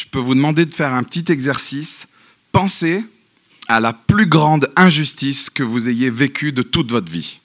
je peux vous demander de faire un petit exercice. Pensez à la plus grande injustice que vous ayez vécue de toute votre vie.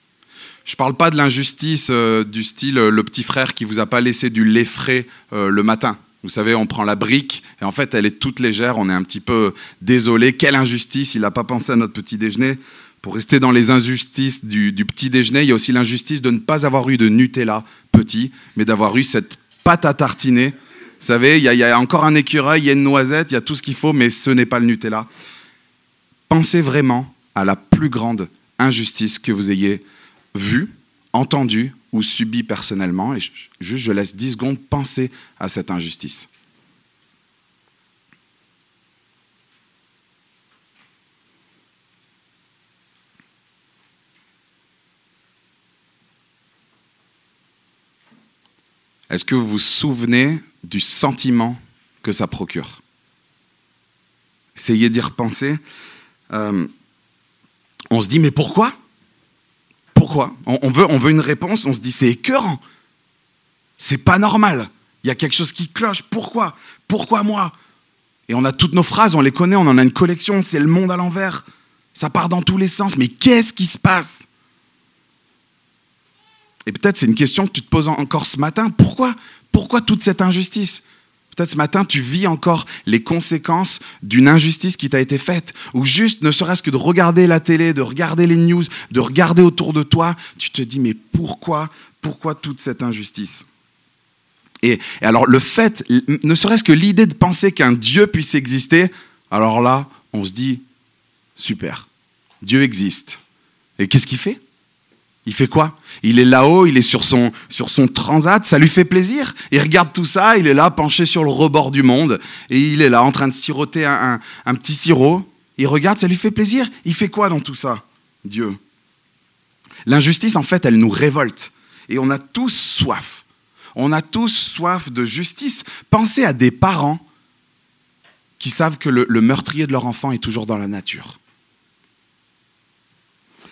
Je ne parle pas de l'injustice euh, du style euh, le petit frère qui vous a pas laissé du lait frais euh, le matin. Vous savez, on prend la brique et en fait elle est toute légère, on est un petit peu désolé. Quelle injustice, il n'a pas pensé à notre petit déjeuner. Pour rester dans les injustices du, du petit déjeuner, il y a aussi l'injustice de ne pas avoir eu de Nutella petit, mais d'avoir eu cette pâte à tartiner. Vous savez, il y, a, encore un écureuil, il y a une noisette, il y a tout ce qu'il faut, mais ce n'est pas le Nutella. Pensez vraiment à la plus grande injustice que vous ayez vu, entendu ou subi personnellement. Et je, juste, je laisse 10 secondes penser à cette injustice. Est-ce que vous vous souvenez du sentiment que ça procure Essayez d'y repenser. Euh, on se dit, mais pourquoi? Pourquoi? On, veut, on veut une réponse, on se dit c'est écœurant. C'est pas normal. Il y a quelque chose qui cloche. Pourquoi? Pourquoi moi? Et on a toutes nos phrases, on les connaît, on en a une collection, c'est le monde à l'envers. Ça part dans tous les sens. Mais qu'est-ce qui se passe? Et peut-être c'est une question que tu te poses encore ce matin. Pourquoi? Pourquoi toute cette injustice? Peut-être ce matin, tu vis encore les conséquences d'une injustice qui t'a été faite. Ou juste, ne serait-ce que de regarder la télé, de regarder les news, de regarder autour de toi, tu te dis, mais pourquoi, pourquoi toute cette injustice? Et, alors le fait, ne serait-ce que l'idée de penser qu'un Dieu puisse exister, alors là, on se dit, super, Dieu existe. Et qu'est-ce qu'il fait? Il fait quoi? Il est là-haut, il est sur son, transat, ça lui fait plaisir? Il regarde tout ça, il est là penché sur le rebord du monde, et il est là en train de siroter un, un petit sirop. Il regarde, ça lui fait plaisir. Il fait quoi dans tout ça? Dieu. L'injustice, en fait, elle nous révolte. Et on a tous soif. On a tous soif de justice. Pensez à des parents qui savent que le, le meurtrier de leur enfant est toujours dans la nature.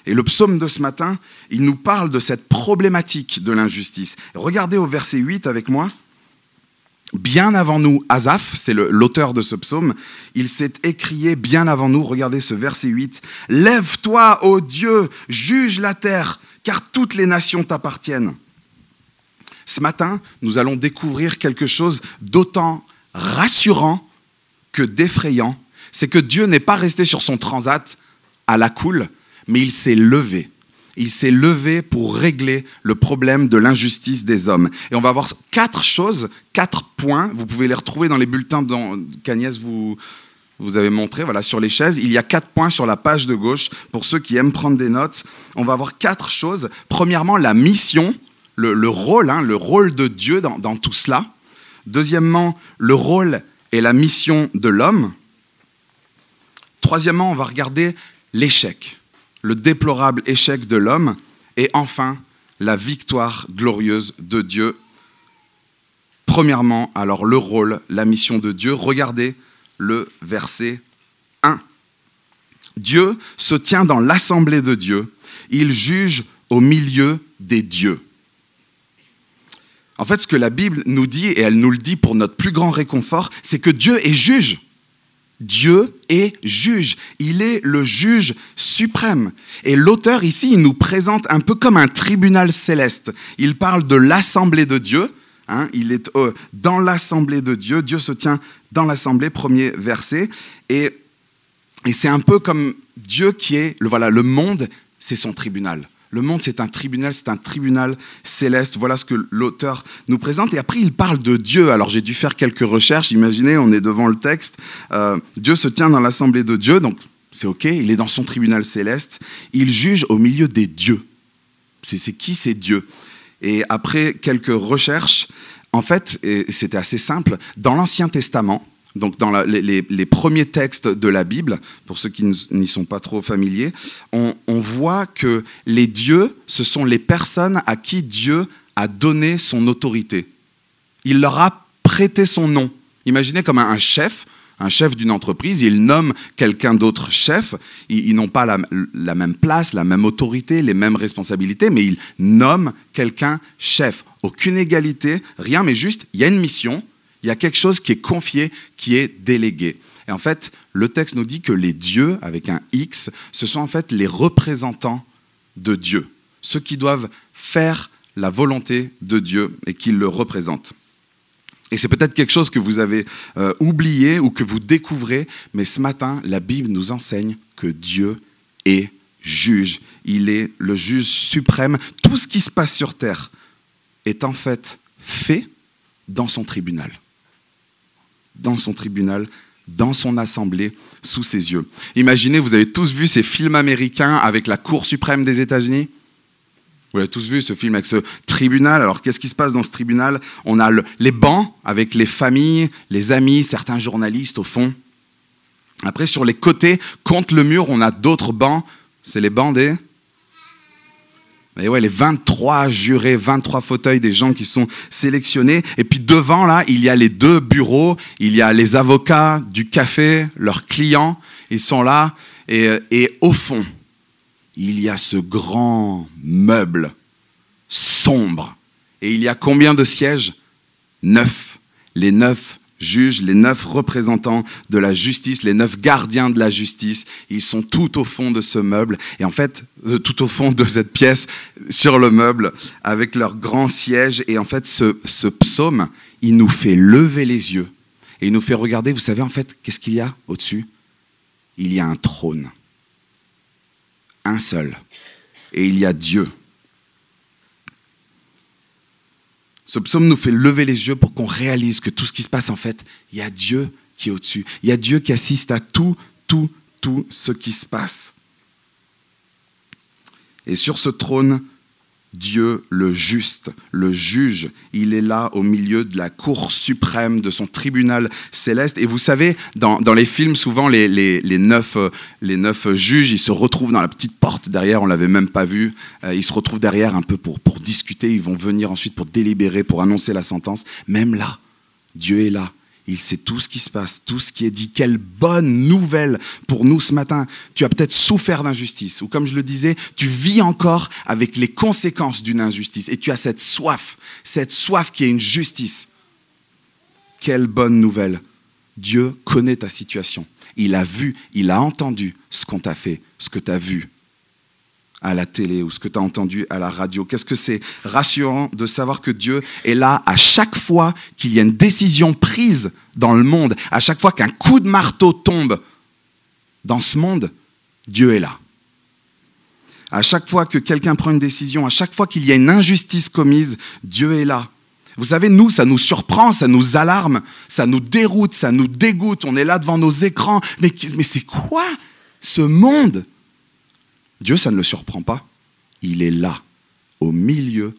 Et le psaume de ce matin, il nous parle de cette problématique de l'injustice. Regardez au verset 8 avec moi. Bien avant nous, Asaph, c'est l'auteur de ce psaume, il s'est écrié bien avant nous, regardez ce verset 8, Lève-toi, ô Dieu, juge la terre, car toutes les nations t'appartiennent. Ce matin, nous allons découvrir quelque chose d'autant rassurant que d'effrayant, c'est que Dieu n'est pas resté sur son transat à la cool, mais il s'est levé. Il s'est levé pour régler le problème de l'injustice des hommes. Et on va voir quatre choses, quatre points. Vous pouvez les retrouver dans les bulletins qu'Agnès vous, vous avez montré, voilà, sur les chaises. Il y a quatre points sur la page de gauche pour ceux qui aiment prendre des notes. On va voir quatre choses. Premièrement, la mission, le, rôle, hein, le rôle de Dieu dans, dans tout cela. Deuxièmement, le rôle et la mission de l'homme. Troisièmement, on va regarder l'échec le déplorable échec de l'homme et enfin la victoire glorieuse de Dieu. Premièrement, alors le rôle, la mission de Dieu. Regardez le verset 1. Dieu se tient dans l'assemblée de Dieu. Il juge au milieu des dieux. En fait, ce que la Bible nous dit, et elle nous le dit pour notre plus grand réconfort, c'est que Dieu est juge. Dieu est juge. Il est le juge suprême. Et l'auteur ici, il nous présente un peu comme un tribunal céleste. Il parle de l'assemblée de Dieu. Hein. il est euh, dans l'assemblée de Dieu. Dieu se tient dans l'assemblée, premier verset. Et, et c'est un peu comme Dieu qui est, le, voilà, le monde, c'est son tribunal. Le monde, c'est un tribunal, c'est un tribunal céleste. Voilà ce que l'auteur nous présente. Et après, il parle de Dieu. Alors, j'ai dû faire quelques recherches. Imaginez, on est devant le texte. Euh, Dieu se tient dans l'assemblée de Dieu, donc c'est OK. Il est dans son tribunal céleste. Il juge au milieu des dieux. C'est qui ces dieux? Et après quelques recherches, en fait, c'était assez simple. Dans l'Ancien Testament, donc dans les, premiers textes de la Bible, pour ceux qui n'y sont pas trop familiers, on, voit que les dieux, ce sont les personnes à qui Dieu a donné son autorité. Il leur a prêté son nom. Imaginez comme un, chef, un chef d'une entreprise, il nomme quelqu'un d'autre chef. Ils, n'ont pas la, la, même place, la même autorité, les mêmes responsabilités, mais il nomme quelqu'un chef. Aucune égalité, rien, mais juste, il y a une mission, Il y a quelque chose qui est confié, qui est délégué. Et en fait, le texte nous dit que les dieux, avec un X, ce sont en fait les représentants de Dieu, ceux qui doivent faire la volonté de Dieu et qui le représentent. Et c'est peut-être quelque chose que vous avez euh, oublié ou que vous découvrez, mais ce matin, la Bible nous enseigne que Dieu est juge. Il est le juge suprême. Tout ce qui se passe sur terre est en fait fait dans son tribunal. Dans son tribunal, dans son assemblée, sous ses yeux. Imaginez, vous avez tous vu ces films américains avec la Cour suprême des États-Unis? Vous avez tous vu ce film avec ce tribunal. Alors, qu'est-ce qui se passe dans ce tribunal? On a les bancs avec les familles, les amis, certains journalistes au fond. Après, sur les côtés, contre le mur, on a d'autres bancs. C'est les bancs des... Et ouais, les 23 jurés, 23 fauteuils des gens qui sont sélectionnés. Et puis devant, là, il y a les deux bureaux. Il y a les avocats du café, leurs clients. Ils sont là. Et, et au fond, il y a ce grand meuble sombre. Et il y a combien de sièges? Neuf. Les neuf juges, les neuf représentants de la justice, les neuf gardiens de la justice, ils sont tout au fond de ce meuble, et en fait, euh, tout au fond de cette pièce, sur le meuble, avec leur grand siège. Et en fait, ce, ce psaume, il nous fait lever les yeux, et il nous fait regarder, vous savez en fait, qu'est-ce qu'il y a au-dessus? Il y a un trône un seul. Et il y a Dieu. Ce psaume nous fait lever les yeux pour qu'on réalise que tout ce qui se passe, en fait, il y a Dieu qui est au-dessus. Il y a Dieu qui assiste à tout, tout, tout ce qui se passe. Et sur ce trône, Dieu le juste, le juge, il est là au milieu de la cour suprême, de son tribunal céleste. Et vous savez, dans, les films, souvent les, les, neuf, les neuf juges, ils se retrouvent dans la petite porte derrière, on l'avait même pas vu, euh, ils se retrouvent derrière un peu pour, pour discuter, ils vont venir ensuite pour délibérer, pour annoncer la sentence. Même là, Dieu est là, il sait tout ce qui se passe, tout ce qui est dit. Quelle bonne nouvelle pour nous ce matin. Tu as peut-être souffert d'injustice, ou comme je le disais, tu vis encore avec les conséquences d'une injustice, et tu as cette soif, cette soif qui est une justice. Quelle bonne nouvelle. Dieu connaît ta situation. Il a vu, il a entendu ce qu'on t'a fait, ce que tu as vu à la télé ou ce que tu as entendu à la radio. Qu'est-ce que c'est rassurant de savoir que Dieu est là à chaque fois qu'il y a une décision prise dans le monde, à chaque fois qu'un coup de marteau tombe dans ce monde, Dieu est là. À chaque fois que quelqu'un prend une décision, à chaque fois qu'il y a une injustice commise, Dieu est là. Vous savez, nous, ça nous surprend, ça nous alarme, ça nous déroute, ça nous dégoûte. On est là devant nos écrans. Mais, mais c'est quoi ce monde? Dieu, ça ne le surprend pas. Il est là, au milieu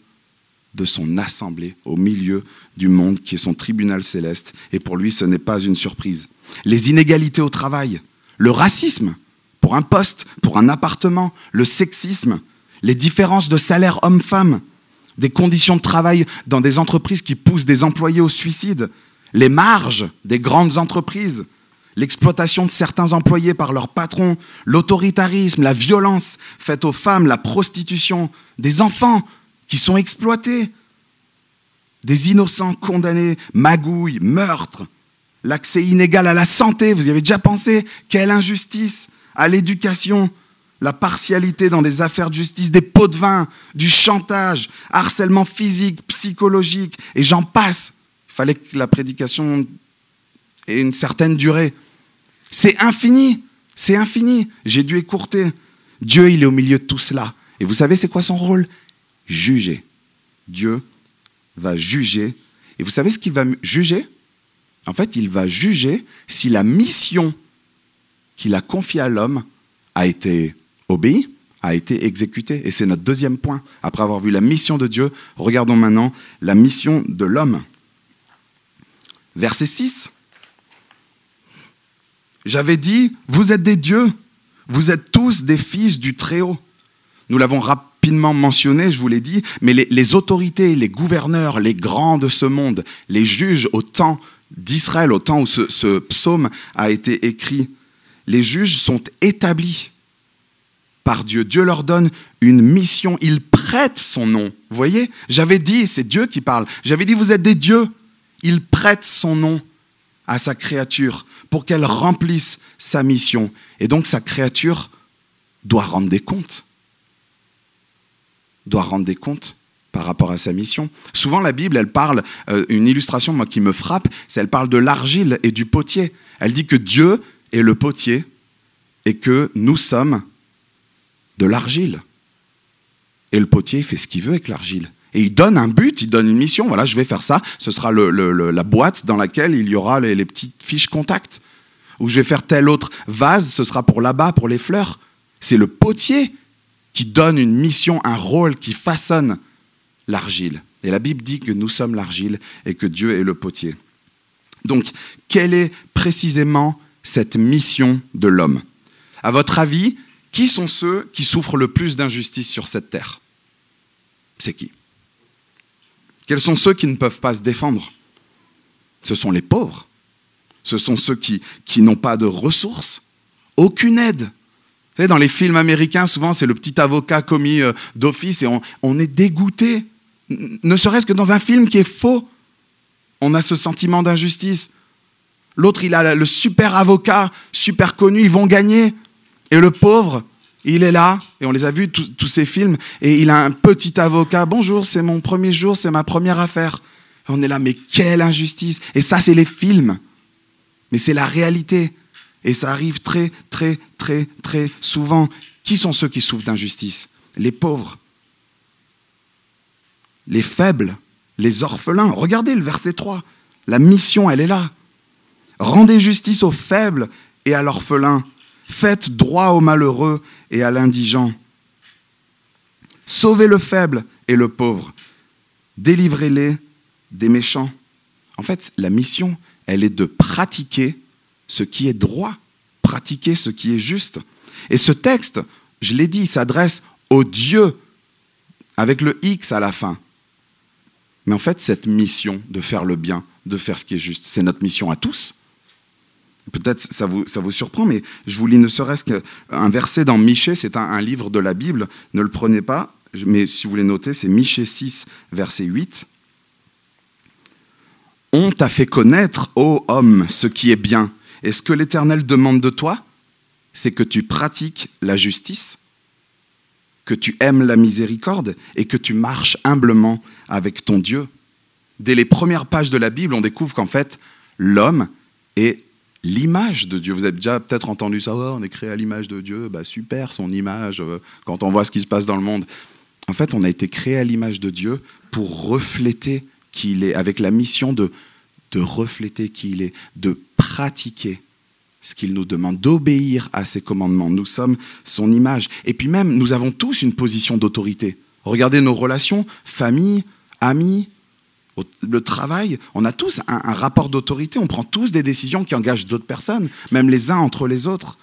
de son assemblée, au milieu du monde qui est son tribunal céleste. Et pour lui, ce n'est pas une surprise. Les inégalités au travail, le racisme pour un poste, pour un appartement, le sexisme, les différences de salaire homme-femme, des conditions de travail dans des entreprises qui poussent des employés au suicide, les marges des grandes entreprises, l'exploitation de certains employés par leurs patrons, l'autoritarisme, la violence faite aux femmes, la prostitution, des enfants qui sont exploités, des innocents condamnés, magouilles, meurtres, l'accès inégal à la santé, vous y avez déjà pensé Quelle injustice À l'éducation, la partialité dans des affaires de justice, des pots de vin, du chantage, harcèlement physique, psychologique, et j'en passe. Il fallait que la prédication ait une certaine durée. C'est infini, c'est infini. J'ai dû écourter. Dieu, il est au milieu de tout cela. Et vous savez, c'est quoi son rôle? Juger. Dieu va juger. Et vous savez ce qu'il va juger? En fait, il va juger si la mission qu'il a confiée à l'homme a été obéie, a été exécutée. Et c'est notre deuxième point. Après avoir vu la mission de Dieu, regardons maintenant la mission de l'homme. Verset 6. J'avais dit, vous êtes des dieux, vous êtes tous des fils du Très-Haut. Nous l'avons rapidement mentionné, je vous l'ai dit, mais les, autorités, les gouverneurs, les grands de ce monde, les juges au temps d'Israël, au temps où ce, ce psaume a été écrit, les juges sont établis par Dieu. Dieu leur donne une mission, ils prêtent son nom. Vous voyez J'avais dit, c'est Dieu qui parle, j'avais dit, vous êtes des dieux. Il prête son nom à sa créature pour qu'elle remplisse sa mission. Et donc sa créature doit rendre des comptes. Doit rendre des comptes par rapport à sa mission. Souvent la Bible, elle parle, euh, une illustration moi, qui me frappe, c'est elle parle de l'argile et du potier. Elle dit que Dieu est le potier et que nous sommes de l'argile. Et le potier fait ce qu'il veut avec l'argile. Et il donne un but, il donne une mission. Voilà, je vais faire ça. Ce sera la boîte dans laquelle il y aura les, petites fiches contact. Ou je vais faire tel autre vase, ce sera pour là-bas, pour les fleurs. C'est le potier qui donne une mission, un rôle, qui façonne l'argile. Et la Bible dit que nous sommes l'argile et que Dieu est le potier. Donc, quelle est précisément cette mission de l'homme? À votre avis, qui sont ceux qui souffrent le plus d'injustice sur cette terre? C'est qui? Quels sont ceux qui ne peuvent pas se défendre? Ce sont les pauvres. Ce sont ceux qui, n'ont pas de ressources, aucune aide. Vous savez, dans les films américains, souvent, c'est le petit avocat commis euh, d'office et on, on est dégoûté. Ne serait-ce que dans un film qui est faux, on a ce sentiment d'injustice. L'autre, il a le super avocat, super connu, ils vont gagner. Et le pauvre, il est là, et on les a vus, tous ces films, et il a un petit avocat. Bonjour, c'est mon premier jour, c'est ma première affaire. On est là, mais quelle injustice. Et ça, c'est les films. Mais c'est la réalité. Et ça arrive très, très, très, très souvent. Qui sont ceux qui souffrent d'injustice? Les pauvres. Les faibles. Les orphelins. Regardez le verset 3. La mission, elle est là. Rendez justice aux faibles et à l'orphelin Faites droit au malheureux et à l'indigent. Sauvez le faible et le pauvre. Délivrez-les des méchants. En fait, la mission, elle est de pratiquer ce qui est droit, pratiquer ce qui est juste. Et ce texte, je l'ai dit, s'adresse au Dieu avec le X à la fin. Mais en fait, cette mission de faire le bien, de faire ce qui est juste, c'est notre mission à tous. Peut-être ça vous, ça vous surprend, mais je vous lis ne serait-ce qu'un verset dans Michée, c'est un, livre de la Bible, ne le prenez pas, mais si vous voulez noter, c'est Michée 6, verset 8. On t'a fait connaître, ô homme, ce qui est bien. Et ce que l'Éternel demande de toi, c'est que tu pratiques la justice, que tu aimes la miséricorde et que tu marches humblement avec ton Dieu. Dès les premières pages de la Bible, on découvre qu'en fait, l'homme est l'image de Dieu. Vous avez déjà peut-être entendu ça, oh, on est créé à l'image de Dieu, bah, super son image, euh, quand on voit ce qui se passe dans le monde. En fait, on a été créé à l'image de Dieu pour refléter qui il est, avec la mission de, de refléter qui il est, de pratiquer ce qu'il nous demande, d'obéir à ses commandements. Nous sommes son image. Et puis même, nous avons tous une position d'autorité. Regardez nos relations, famille, amis, le travail, on a tous un, rapport d'autorité, on prend tous des décisions qui engagent d'autres personnes, même les uns entre les autres.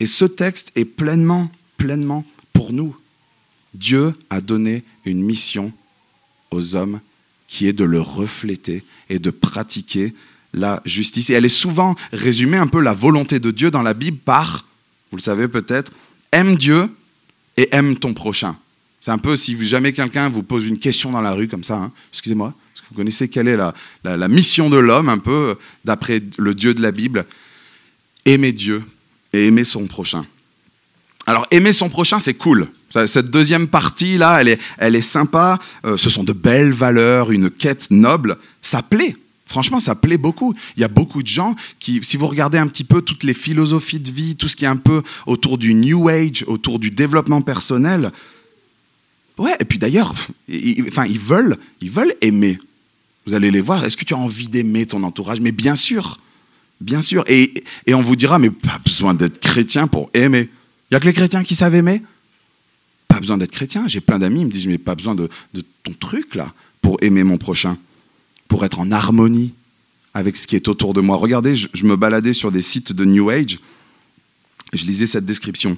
Et ce texte est pleinement, pleinement pour nous. Dieu a donné une mission aux hommes qui est de le refléter et de pratiquer la justice. Et elle est souvent résumée un peu la volonté de Dieu dans la Bible par, vous le savez peut-être, aime Dieu et aime ton prochain. C'est un peu si jamais quelqu'un vous pose une question dans la rue comme ça, hein, excusez-moi, est-ce que vous connaissez quelle est la, mission de l'homme, un peu d'après le Dieu de la Bible? Aimer Dieu et aimer son prochain. Alors aimer son prochain, c'est cool. Cette deuxième partie-là, elle est, elle est sympa. Euh, ce sont de belles valeurs, une quête noble. Ça plaît. Franchement, ça plaît beaucoup. Il y a beaucoup de gens qui, si vous regardez un petit peu toutes les philosophies de vie, tout ce qui est un peu autour du New Age, autour du développement personnel, Ouais, et puis d'ailleurs, ils, enfin, ils veulent, ils veulent aimer. Vous allez les voir. Est-ce que tu as envie d'aimer ton entourage? Mais bien sûr, bien sûr. Et, on vous dira, mais pas besoin d'être chrétien pour aimer. Il n'y a que les chrétiens qui savent aimer? Pas besoin d'être chrétien. J'ai plein d'amis, ils me disent, mais pas besoin de, ton truc là pour aimer mon prochain, pour être en harmonie avec ce qui est autour de moi. Regardez, je me baladais sur des sites de New Age. Je lisais cette description.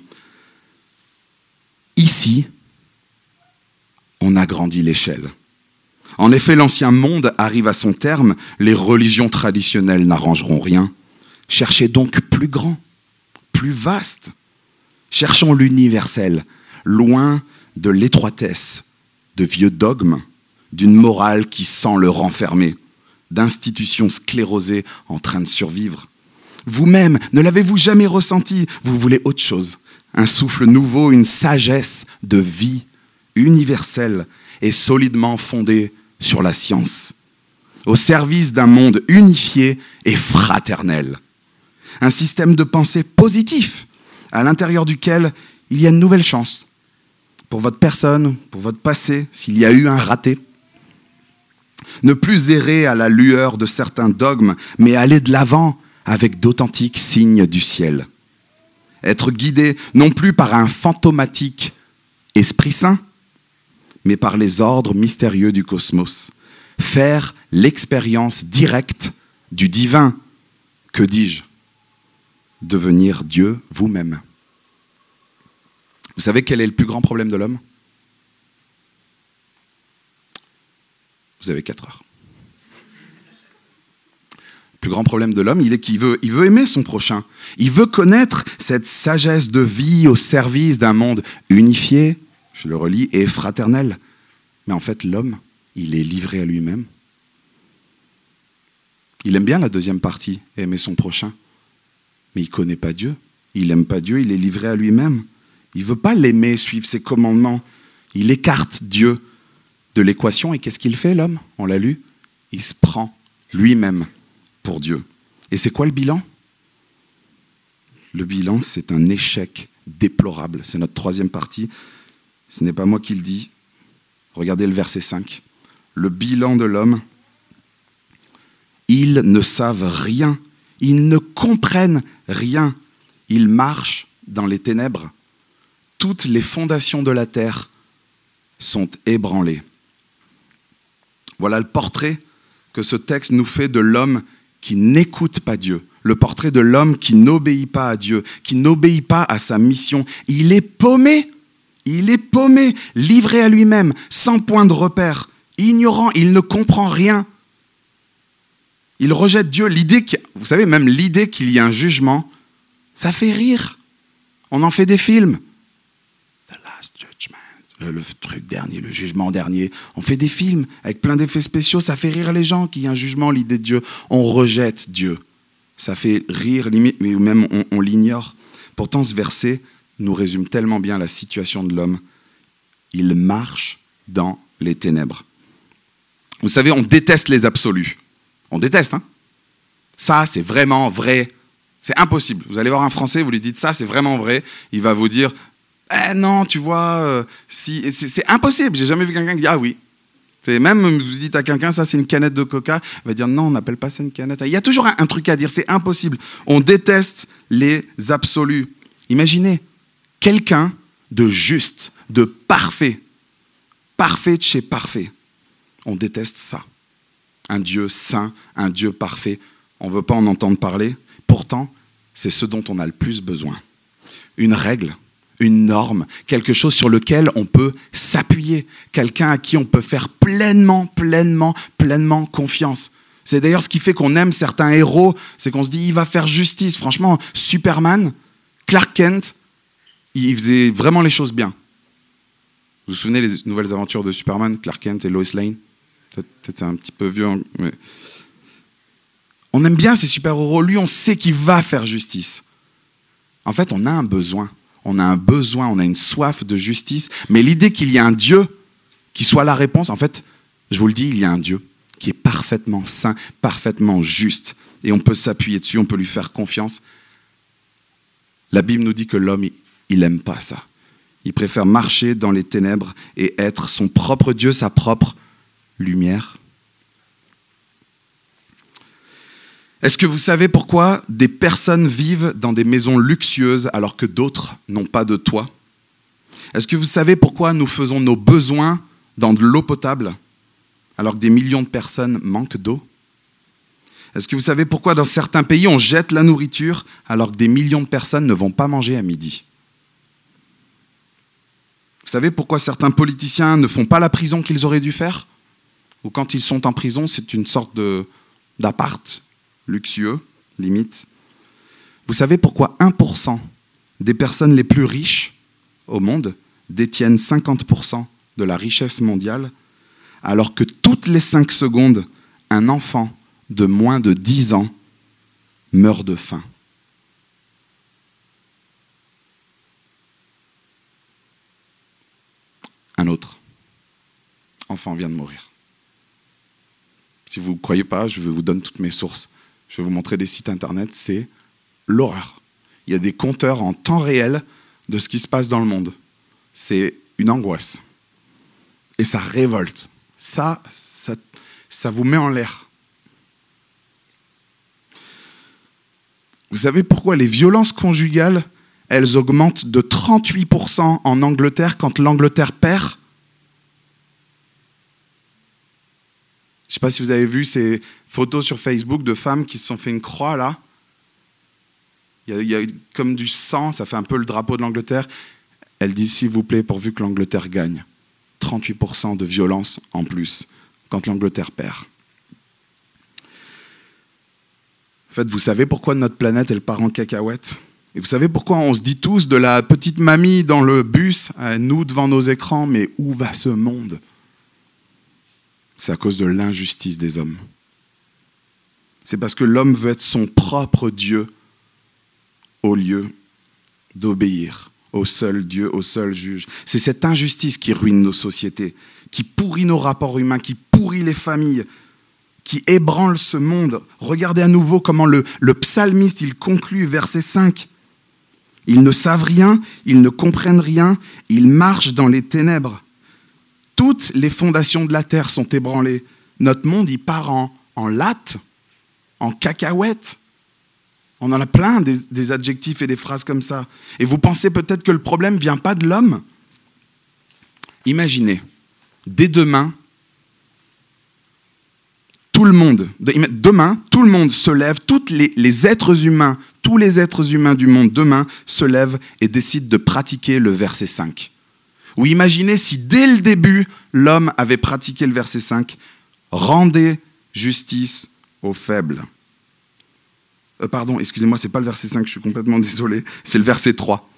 Ici, on agrandit l'échelle. En effet, l'ancien monde arrive à son terme, les religions traditionnelles n'arrangeront rien. Cherchez donc plus grand, plus vaste. Cherchons l'universel, loin de l'étroitesse de vieux dogmes, d'une morale qui sent le renfermer. d'institutions sclérosées en train de survivre. Vous-même, ne l'avez-vous jamais ressenti? Vous voulez autre chose, un souffle nouveau, une sagesse de vie universelle et solidement fondée sur la science, au service d'un monde unifié et fraternel. Un système de pensée positif, à l'intérieur duquel il y a une nouvelle chance pour votre personne, pour votre passé, s'il y a eu un raté. Ne plus errer à la lueur de certains dogmes, mais aller de l'avant avec d'authentiques signes du ciel. Être guidé non plus par un fantomatique Esprit Saint, mais par les ordres mystérieux du cosmos. Faire l'expérience directe du divin. Que dis-je? Devenir Dieu vous-même. Vous savez quel est le plus grand problème de l'homme? Vous avez quatre heures. Le plus grand problème de l'homme, il est qu'il veut, il veut aimer son prochain. Il veut connaître cette sagesse de vie au service d'un monde unifié, je le relis, et fraternel. Mais en fait, l'homme, il est livré à lui-même. Il aime bien la deuxième partie, aimer son prochain. Mais il ne connaît pas Dieu. Il n'aime pas Dieu, il est livré à lui-même. Il ne veut pas l'aimer, suivre ses commandements. Il écarte Dieu de l'équation. Et qu'est-ce qu'il fait, l'homme? On l'a lu. Il se prend lui-même pour Dieu. Et c'est quoi le bilan? Le bilan, c'est un échec déplorable. C'est notre troisième partie. Ce n'est pas moi qui le dis. Regardez le verset 5. Le bilan de l'homme. Ils ne savent rien. Ils ne comprennent rien. Ils marchent dans les ténèbres toutes les fondations de la terre sont ébranlées. Voilà le portrait que ce texte nous fait de l'homme qui n'écoute pas Dieu, le portrait de l'homme qui n'obéit pas à Dieu, qui n'obéit pas à sa mission. Il est paumé, il est paumé, livré à lui-même, sans point de repère, ignorant, il ne comprend rien. Il rejette Dieu. L'idée, vous savez, même l'idée qu'il y a un jugement, ça fait rire. On en fait des films le, truc dernier, le jugement dernier. On fait des films avec plein d'effets spéciaux, ça fait rire les gens qu'il y a un jugement, l'idée de Dieu. On rejette Dieu. Ça fait rire, mais même on l'ignore. Pourtant, ce verset nous résume tellement bien la situation de l'homme. Il marche dans les ténèbres. Vous savez, on déteste les absolus. On déteste, hein Ça, c'est vraiment vrai. C'est impossible. Vous allez voir un Français, vous lui dites ça, c'est vraiment vrai. Il va vous dire eh non, tu vois, euh, si, c'est impossible. J'ai jamais vu quelqu'un qui dit ah oui. Même vous dites à quelqu'un ça c'est une canette de Coca, il va dire non, on n'appelle pas ça une canette. Il y a toujours un, truc à dire, c'est impossible. On déteste les absolus. Imaginez quelqu'un de juste, de parfait, parfait de chez parfait. On déteste ça. Un Dieu saint, un Dieu parfait. On ne veut pas en entendre parler. Pourtant, c'est ce dont on a le plus besoin. Une règle une norme, quelque chose sur lequel on peut s'appuyer, quelqu'un à qui on peut faire pleinement, pleinement, pleinement confiance. C'est d'ailleurs ce qui fait qu'on aime certains héros, c'est qu'on se dit il va faire justice. Franchement, Superman, Clark Kent, il faisait vraiment les choses bien. Vous vous souvenez les nouvelles aventures de Superman, Clark Kent et Lois Lane? Peut-être c'est un petit peu vieux, mais... On aime bien ces super-héros. Lui, on sait qu'il va faire justice. En fait, on a un besoin on a un besoin, on a une soif de justice, mais l'idée qu'il y a un Dieu qui soit la réponse, en fait, je vous le dis, il y a un Dieu qui est parfaitement saint, parfaitement juste, et on peut s'appuyer dessus, on peut lui faire confiance. La Bible nous dit que l'homme, il n'aime pas ça. Il préfère marcher dans les ténèbres et être son propre Dieu, sa propre lumière. Est-ce que vous savez pourquoi des personnes vivent dans des maisons luxueuses alors que d'autres n'ont pas de toit? Est-ce que vous savez pourquoi nous faisons nos besoins dans de l'eau potable alors que des millions de personnes manquent d'eau? Est-ce que vous savez pourquoi dans certains pays on jette la nourriture alors que des millions de personnes ne vont pas manger à midi? Vous savez pourquoi certains politiciens ne font pas la prison qu'ils auraient dû faire? Ou quand ils sont en prison, c'est une sorte d'appart luxueux, limite. Vous savez pourquoi 1% des personnes les plus riches au monde détiennent 50% de la richesse mondiale, alors que toutes les 5 secondes, un enfant de moins de 10 ans meurt de faim? Un autre enfant vient de mourir. Si vous ne croyez pas, je vous donne toutes mes sources. Je vais vous montrer des sites internet, c'est l'horreur. Il y a des compteurs en temps réel de ce qui se passe dans le monde. C'est une angoisse. Et ça révolte. Ça, ça, ça vous met en l'air. Vous savez pourquoi les violences conjugales, elles augmentent de 38% en Angleterre quand l'Angleterre perd Je ne sais pas si vous avez vu ces photos sur Facebook de femmes qui se sont fait une croix là. Il y, a, comme du sang, ça fait un peu le drapeau de l'Angleterre. Elles disent s'il vous plaît, pourvu que l'Angleterre gagne. 38% de violence en plus quand l'Angleterre perd. En fait, vous savez pourquoi notre planète, elle part en cacahuète? Et vous savez pourquoi on se dit tous de la petite mamie dans le bus, nous devant nos écrans, mais où va ce monde? C'est à cause de l'injustice des hommes. C'est parce que l'homme veut être son propre Dieu au lieu d'obéir au seul Dieu, au seul juge. C'est cette injustice qui ruine nos sociétés, qui pourrit nos rapports humains, qui pourrit les familles, qui ébranle ce monde. Regardez à nouveau comment le, le psalmiste, il conclut verset 5. Ils ne savent rien, ils ne comprennent rien, ils marchent dans les ténèbres. Toutes les fondations de la terre sont ébranlées. Notre monde, il part en, en latte, en cacahuète. On en a plein des, adjectifs et des phrases comme ça. Et vous pensez peut-être que le problème ne vient pas de l'homme Imaginez, dès demain, tout le monde, demain, tout le monde se lève, tous les, les, êtres humains, tous les êtres humains du monde demain se lèvent et décident de pratiquer le verset 5. Ou imaginez si dès le début, l'homme avait pratiqué le verset 5, rendez justice aux faibles. Euh, pardon, excusez-moi, c'est pas le verset 5, je suis complètement désolé, c'est le verset 3.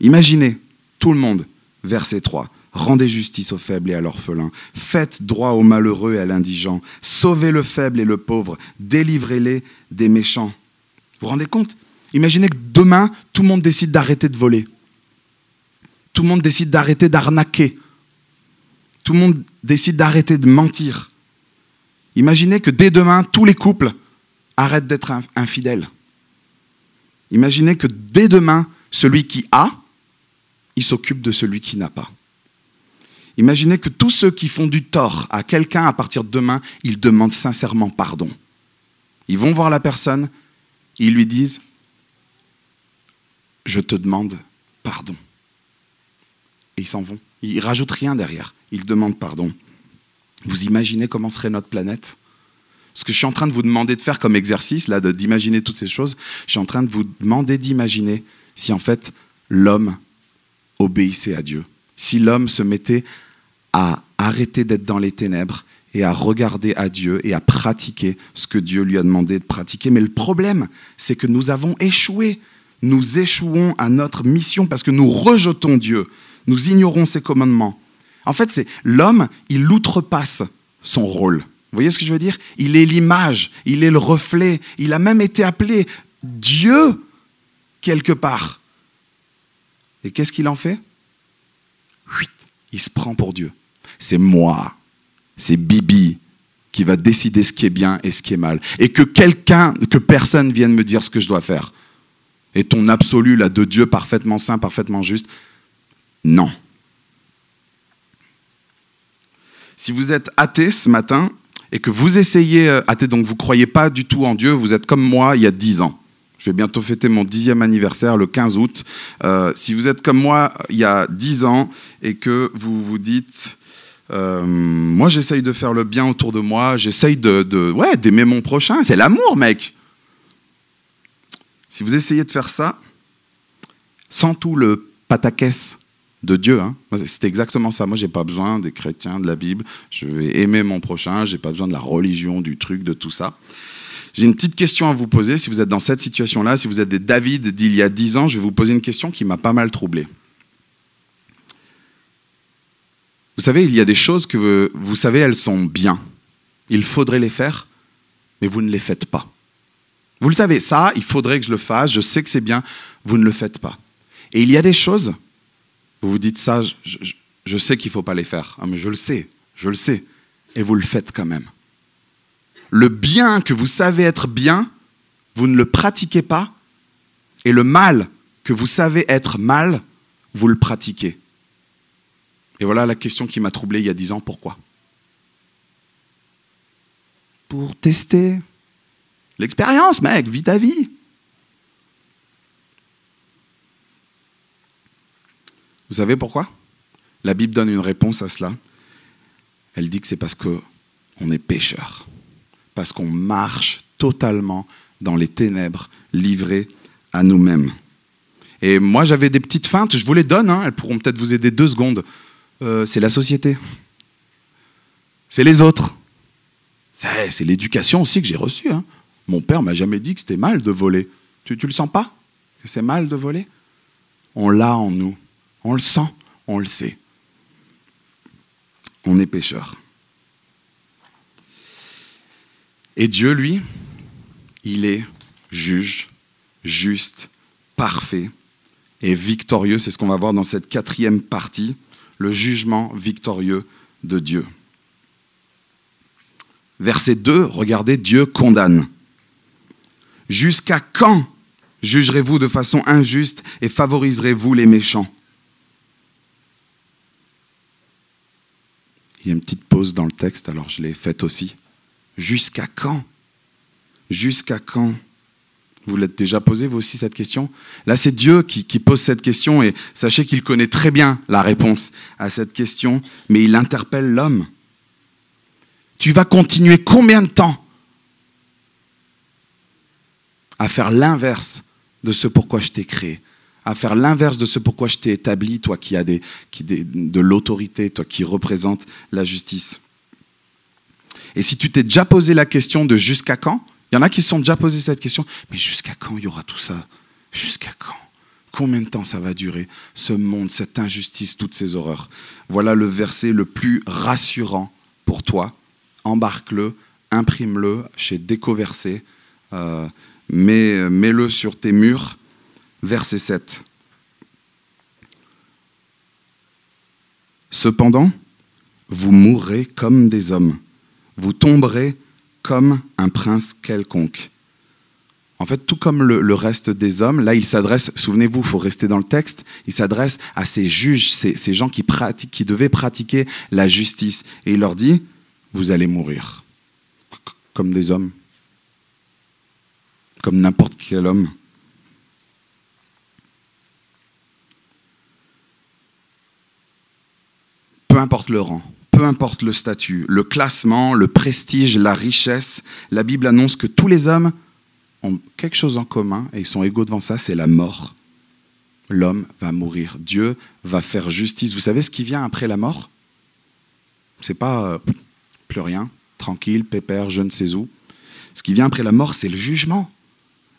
Imaginez, tout le monde, verset 3. Rendez justice aux faibles et à l'orphelin. Faites droit aux malheureux et à l'indigent. Sauvez le faible et le pauvre. Délivrez-les des méchants. Vous vous rendez compte? Imaginez que demain, tout le monde décide d'arrêter de voler. Tout le monde décide d'arrêter d'arnaquer. Tout le monde décide d'arrêter de mentir. Imaginez que dès demain, tous les couples arrête d'être infidèle. Imaginez que dès demain, celui qui a, il s'occupe de celui qui n'a pas. Imaginez que tous ceux qui font du tort à quelqu'un à partir de demain, ils demandent sincèrement pardon. Ils vont voir la personne, ils lui disent, je te demande pardon. Et ils s'en vont. Ils rajoutent rien derrière. Ils demandent pardon. Vous imaginez comment serait notre planète? Ce que je suis en train de vous demander de faire comme exercice, là, d'imaginer toutes ces choses, je suis en train de vous demander d'imaginer si en fait l'homme obéissait à Dieu, si l'homme se mettait à arrêter d'être dans les ténèbres et à regarder à Dieu et à pratiquer ce que Dieu lui a demandé de pratiquer. Mais le problème, c'est que nous avons échoué. Nous échouons à notre mission parce que nous rejetons Dieu. Nous ignorons ses commandements. En fait, c'est l'homme, il outrepasse son rôle. Vous voyez ce que je veux dire? Il est l'image, il est le reflet, il a même été appelé Dieu quelque part. Et qu'est-ce qu'il en fait? Il se prend pour Dieu. C'est moi, c'est Bibi qui va décider ce qui est bien et ce qui est mal. Et que quelqu'un, que personne vienne me dire ce que je dois faire. Et ton absolu là de Dieu parfaitement saint, parfaitement juste, non. Si vous êtes athée ce matin, et que vous essayez, euh, athée, donc vous croyez pas du tout en Dieu, vous êtes comme moi il y a dix ans. Je vais bientôt fêter mon dixième anniversaire le 15 août. Euh, si vous êtes comme moi il y a dix ans et que vous vous dites, euh, moi j'essaye de faire le bien autour de moi, j'essaye de, ouais, d'aimer mon prochain, c'est l'amour, mec. Si vous essayez de faire ça, sans tout le pataquès de Dieu. Hein. C'est exactement ça. Moi, j'ai pas besoin des chrétiens, de la Bible. Je vais aimer mon prochain. J'ai pas besoin de la religion, du truc, de tout ça. J'ai une petite question à vous poser. Si vous êtes dans cette situation-là, si vous êtes des David d'il y a dix ans, je vais vous poser une question qui m'a pas mal troublé. Vous savez, il y a des choses que vous, savez, elles sont bien. Il faudrait les faire, mais vous ne les faites pas. Vous le savez, ça, il faudrait que je le fasse, je sais que c'est bien, vous ne le faites pas. Et il y a des choses, vous vous dites ça, je, sais qu'il ne faut pas les faire, ah, mais je le sais, je le sais, et vous le faites quand même. Le bien que vous savez être bien, vous ne le pratiquez pas, et le mal que vous savez être mal, vous le pratiquez. Et voilà la question qui m'a troublé il y a dix ans, pourquoi? Pour tester l'expérience, mec, vis ta vie. Vous savez pourquoi? La Bible donne une réponse à cela. Elle dit que c'est parce qu'on est pécheur, parce qu'on marche totalement dans les ténèbres, livrés à nous-mêmes. Et moi, j'avais des petites feintes, je vous les donne, hein, elles pourront peut-être vous aider deux secondes. Euh, c'est la société. C'est les autres. C'est l'éducation aussi que j'ai reçue. Hein. Mon père m'a jamais dit que c'était mal de voler. Tu, tu le sens pas? Que c'est mal de voler? On l'a en nous. On le sent, on le sait. On est pécheur. Et Dieu, lui, il est juge, juste, parfait et victorieux. C'est ce qu'on va voir dans cette quatrième partie, le jugement victorieux de Dieu. Verset 2, regardez, Dieu condamne. Jusqu'à quand jugerez-vous de façon injuste et favoriserez-vous les méchants? Il y a une petite pause dans le texte, alors je l'ai faite aussi. Jusqu'à quand? Jusqu'à quand Vous l'êtes déjà posé, vous aussi, cette question? Là, c'est Dieu qui, pose cette question, et sachez qu'il connaît très bien la réponse à cette question, mais il interpelle l'homme. Tu vas continuer combien de temps à faire l'inverse de ce pourquoi je t'ai créé à faire l'inverse de ce pourquoi je t'ai établi, toi qui as de l'autorité, toi qui représentes la justice? Et si tu t'es déjà posé la question de jusqu'à quand, il y en a qui se sont déjà posé cette question, mais jusqu'à quand il y aura tout ça? Jusqu'à quand? Combien de temps ça va durer Ce monde, cette injustice, toutes ces horreurs? Voilà le verset le plus rassurant pour toi. Embarque-le, imprime-le chez Décoversé, euh, mets-le sur tes murs verset 7. Cependant, vous mourrez comme des hommes, vous tomberez comme un prince quelconque. En fait, tout comme le, reste des hommes, là, il s'adresse, souvenez-vous, il faut rester dans le texte, il s'adresse à ces juges, ces, gens qui, pratiquent, qui devaient pratiquer la justice. Et il leur dit, vous allez mourir, comme des hommes, comme n'importe quel homme. peu importe le rang, peu importe le statut, le classement, le prestige, la richesse, la Bible annonce que tous les hommes ont quelque chose en commun et ils sont égaux devant ça, c'est la mort. L'homme va mourir. Dieu va faire justice. Vous savez ce qui vient après la mort? C'est pas euh, plus rien, tranquille, pépère, je ne sais où. Ce qui vient après la mort, c'est le jugement.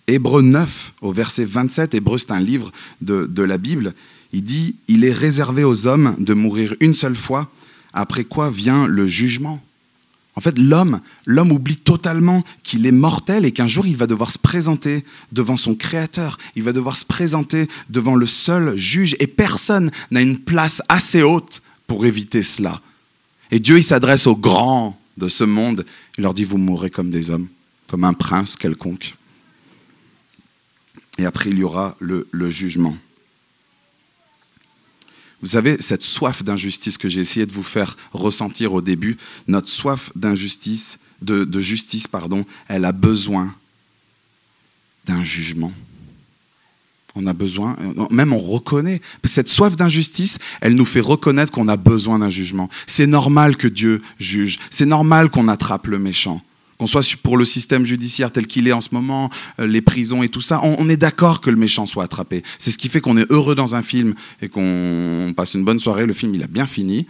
Hébreu 9, au verset 27, Hébreu c'est un livre de, de la Bible, il dit, il est réservé aux hommes de mourir une seule fois, après quoi vient le jugement. En fait, l'homme, l'homme oublie totalement qu'il est mortel et qu'un jour il va devoir se présenter devant son créateur, il va devoir se présenter devant le seul juge et personne n'a une place assez haute pour éviter cela. Et Dieu, il s'adresse aux grands de ce monde, il leur dit, vous mourrez comme des hommes, comme un prince quelconque. Et après, il y aura le, le jugement. Vous savez, cette soif d'injustice que j'ai essayé de vous faire ressentir au début, notre soif d'injustice, de, justice, pardon, elle a besoin d'un jugement. On a besoin, même on reconnaît. Cette soif d'injustice, elle nous fait reconnaître qu'on a besoin d'un jugement. C'est normal que Dieu juge. C'est normal qu'on attrape le méchant qu'on soit pour le système judiciaire tel qu'il est en ce moment, euh, les prisons et tout ça, on, est d'accord que le méchant soit attrapé. C'est ce qui fait qu'on est heureux dans un film et qu'on passe une bonne soirée. Le film, il a bien fini.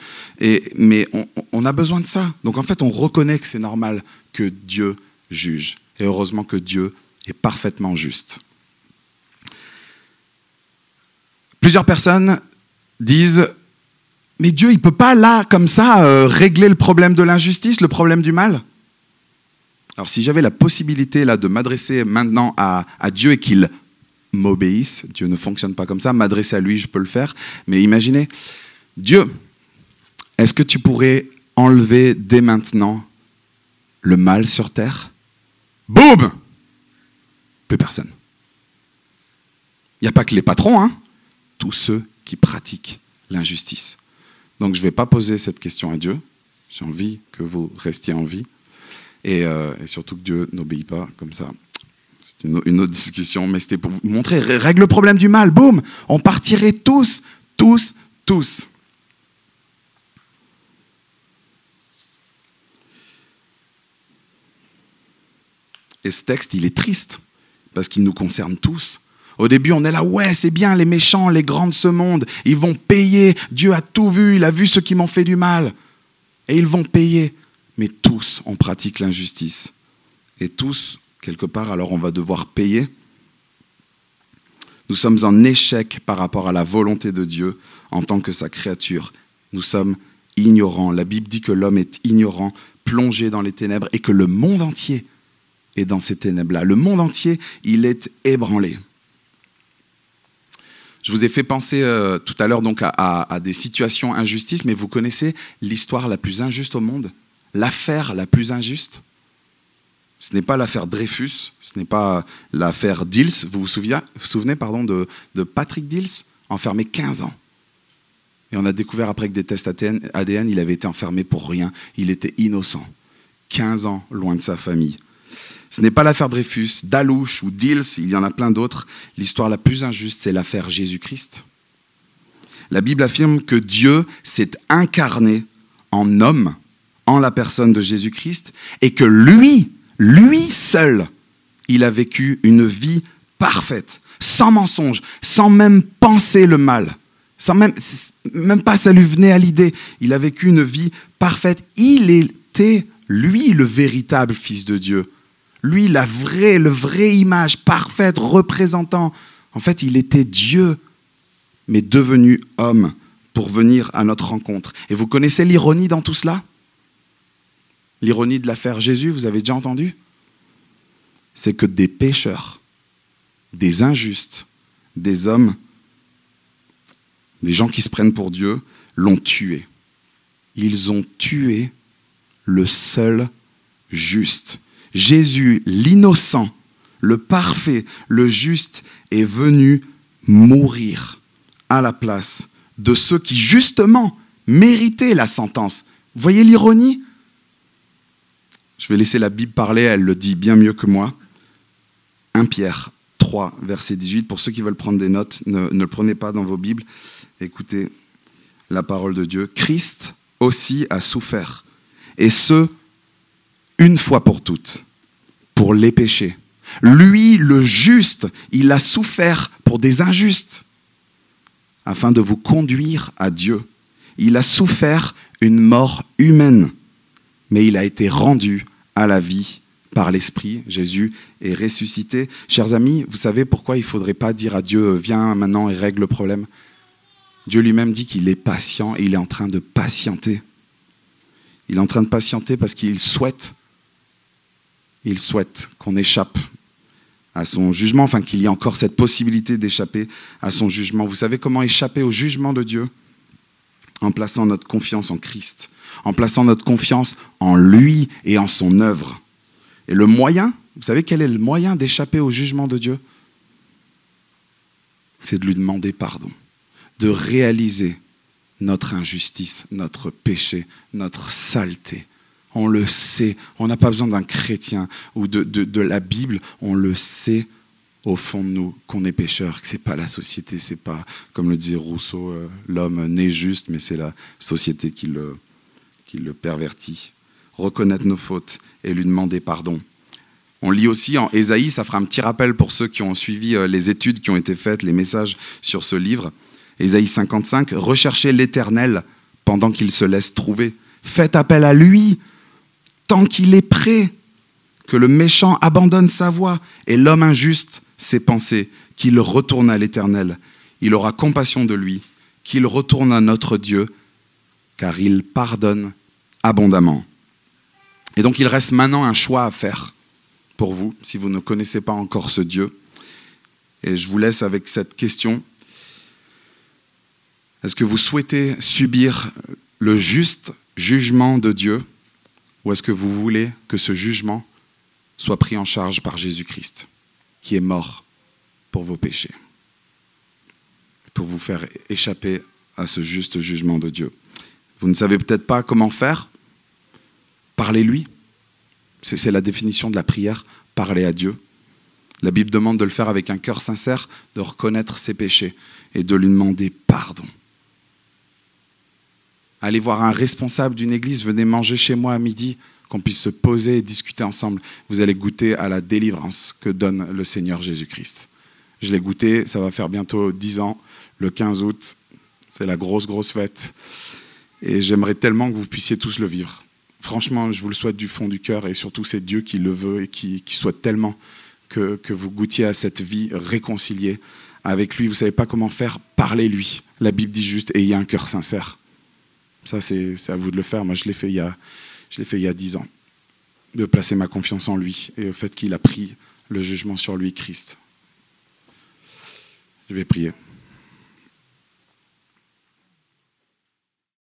Mais on, on a besoin de ça. Donc en fait, on reconnaît que c'est normal que Dieu juge. Et heureusement que Dieu est parfaitement juste. Plusieurs personnes disent mais Dieu, il ne peut pas là, comme ça, euh, régler le problème de l'injustice, le problème du mal? Alors si j'avais la possibilité là de m'adresser maintenant à, à Dieu et qu'il m'obéisse, Dieu ne fonctionne pas comme ça, m'adresser à lui, je peux le faire, mais imaginez, Dieu, est-ce que tu pourrais enlever dès maintenant le mal sur terre? Boum Plus personne. Il n'y a pas que les patrons, hein tous ceux qui pratiquent l'injustice. Donc je ne vais pas poser cette question à Dieu. J'ai envie que vous restiez en vie. Et, euh, et surtout que Dieu n'obéit pas comme ça. C'est une, une, autre discussion, mais c'était pour vous montrer, règle le problème du mal, boum, on partirait tous, tous, tous. Et ce texte, il est triste, parce qu'il nous concerne tous. Au début, on est là, ouais, c'est bien, les méchants, les grands de ce monde, ils vont payer. Dieu a tout vu, il a vu ceux qui m'ont fait du mal. Et ils vont payer. Mais tous, on pratique l'injustice. Et tous, quelque part, alors on va devoir payer. Nous sommes en échec par rapport à la volonté de Dieu en tant que sa créature. Nous sommes ignorants. La Bible dit que l'homme est ignorant, plongé dans les ténèbres, et que le monde entier est dans ces ténèbres-là. Le monde entier, il est ébranlé. Je vous ai fait penser euh, tout à l'heure donc à, des situations injustices, mais vous connaissez l'histoire la plus injuste au monde L'affaire la plus injuste Ce n'est pas l'affaire Dreyfus, ce n'est pas l'affaire Dils. Vous vous souvenez, vous souvenez pardon, de, Patrick Dils, enfermé 15 ans Et on a découvert après que des tests ADN, il avait été enfermé pour rien. Il était innocent. 15 ans loin de sa famille. Ce n'est pas l'affaire Dreyfus, Dalouche ou Dils, il y en a plein d'autres. L'histoire la plus injuste, c'est l'affaire Jésus-Christ. La Bible affirme que Dieu s'est incarné en homme, en la personne de Jésus-Christ, et que lui, lui seul, il a vécu une vie parfaite, sans mensonge, sans même penser le mal, sans même, même pas ça lui venait à l'idée. Il a vécu une vie parfaite. Il était, lui, le véritable Fils de Dieu lui, la vraie, le vraie image parfaite, représentant. En fait, il était Dieu, mais devenu homme pour venir à notre rencontre. Et vous connaissez l'ironie dans tout cela? L'ironie de l'affaire Jésus, vous avez déjà entendu? C'est que des pécheurs, des injustes, des hommes, des gens qui se prennent pour Dieu, l'ont tué. Ils ont tué le seul juste. Jésus, l'innocent, le parfait, le juste, est venu mourir à la place de ceux qui, justement, méritaient la sentence. Voyez l'ironie? Je vais laisser la Bible parler, elle le dit bien mieux que moi. 1 Pierre 3, verset 18. Pour ceux qui veulent prendre des notes, ne, le prenez pas dans vos Bibles. Écoutez la parole de Dieu. Christ aussi a souffert, et ce, une fois pour toutes, pour les péchés. Lui, le juste, il a souffert pour des injustes, afin de vous conduire à Dieu. Il a souffert une mort humaine, mais il a été rendu à la vie par l'Esprit. Jésus est ressuscité. Chers amis, vous savez pourquoi il ne faudrait pas dire à Dieu, viens maintenant et règle le problème Dieu lui-même dit qu'il est patient et il est en train de patienter. Il est en train de patienter parce qu'il souhaite souhaite qu'on échappe à son jugement, enfin qu'il y ait encore cette possibilité d'échapper à son jugement. Vous savez comment échapper au jugement de Dieu? En plaçant notre confiance en Christ, en plaçant notre confiance en lui et en son œuvre. Et le moyen, vous savez quel est le moyen d'échapper au jugement de Dieu? C'est de lui demander pardon, de réaliser notre injustice, notre péché, notre saleté, on le sait. On n'a pas besoin d'un chrétien ou de, la Bible. On le sait au fond de nous qu'on est pécheur, que c'est pas la société, c'est pas, comme le disait Rousseau, euh, l'homme né juste, mais c'est la société qui le, qui le pervertit. Reconnaître nos fautes et lui demander pardon. On lit aussi en Ésaïe, ça fera un petit rappel pour ceux qui ont suivi euh, les études qui ont été faites, les messages sur ce livre. Ésaïe 55, recherchez l'Éternel pendant qu'il se laisse trouver. Faites appel à lui tant qu'il est prêt, que le méchant abandonne sa voie et l'homme injuste ses pensées, qu'il retourne à l'Éternel. Il aura compassion de lui, qu'il retourne à notre Dieu, car il pardonne abondamment. Et donc il reste maintenant un choix à faire pour vous, si vous ne connaissez pas encore ce Dieu. Et je vous laisse avec cette question. Est-ce que vous souhaitez subir le juste jugement de Dieu ou est-ce que vous voulez que ce jugement soit pris en charge par Jésus-Christ, qui est mort pour vos péchés, pour vous faire échapper à ce juste jugement de Dieu Vous ne savez peut-être pas comment faire Parlez-lui. C'est la définition de la prière, parler à Dieu. La Bible demande de le faire avec un cœur sincère, de reconnaître ses péchés et de lui demander pardon. Allez voir un responsable d'une église, venez manger chez moi à midi, qu'on puisse se poser et discuter ensemble. Vous allez goûter à la délivrance que donne le Seigneur Jésus-Christ. Je l'ai goûté, ça va faire bientôt dix ans, le 15 août. C'est la grosse, grosse fête. Et j'aimerais tellement que vous puissiez tous le vivre. Franchement, je vous le souhaite du fond du cœur et surtout c'est Dieu qui le veut et qui, souhaite tellement que, que, vous goûtiez à cette vie réconciliée avec lui. Vous ne savez pas comment faire, parlez-lui. La Bible dit juste ayez un cœur sincère. Ça, c'est à vous de le faire. Moi, je l'ai fait il y a, je l'ai fait il y a dix ans, de placer ma confiance en lui et au fait qu'il a pris le jugement sur lui, Christ. Je vais prier.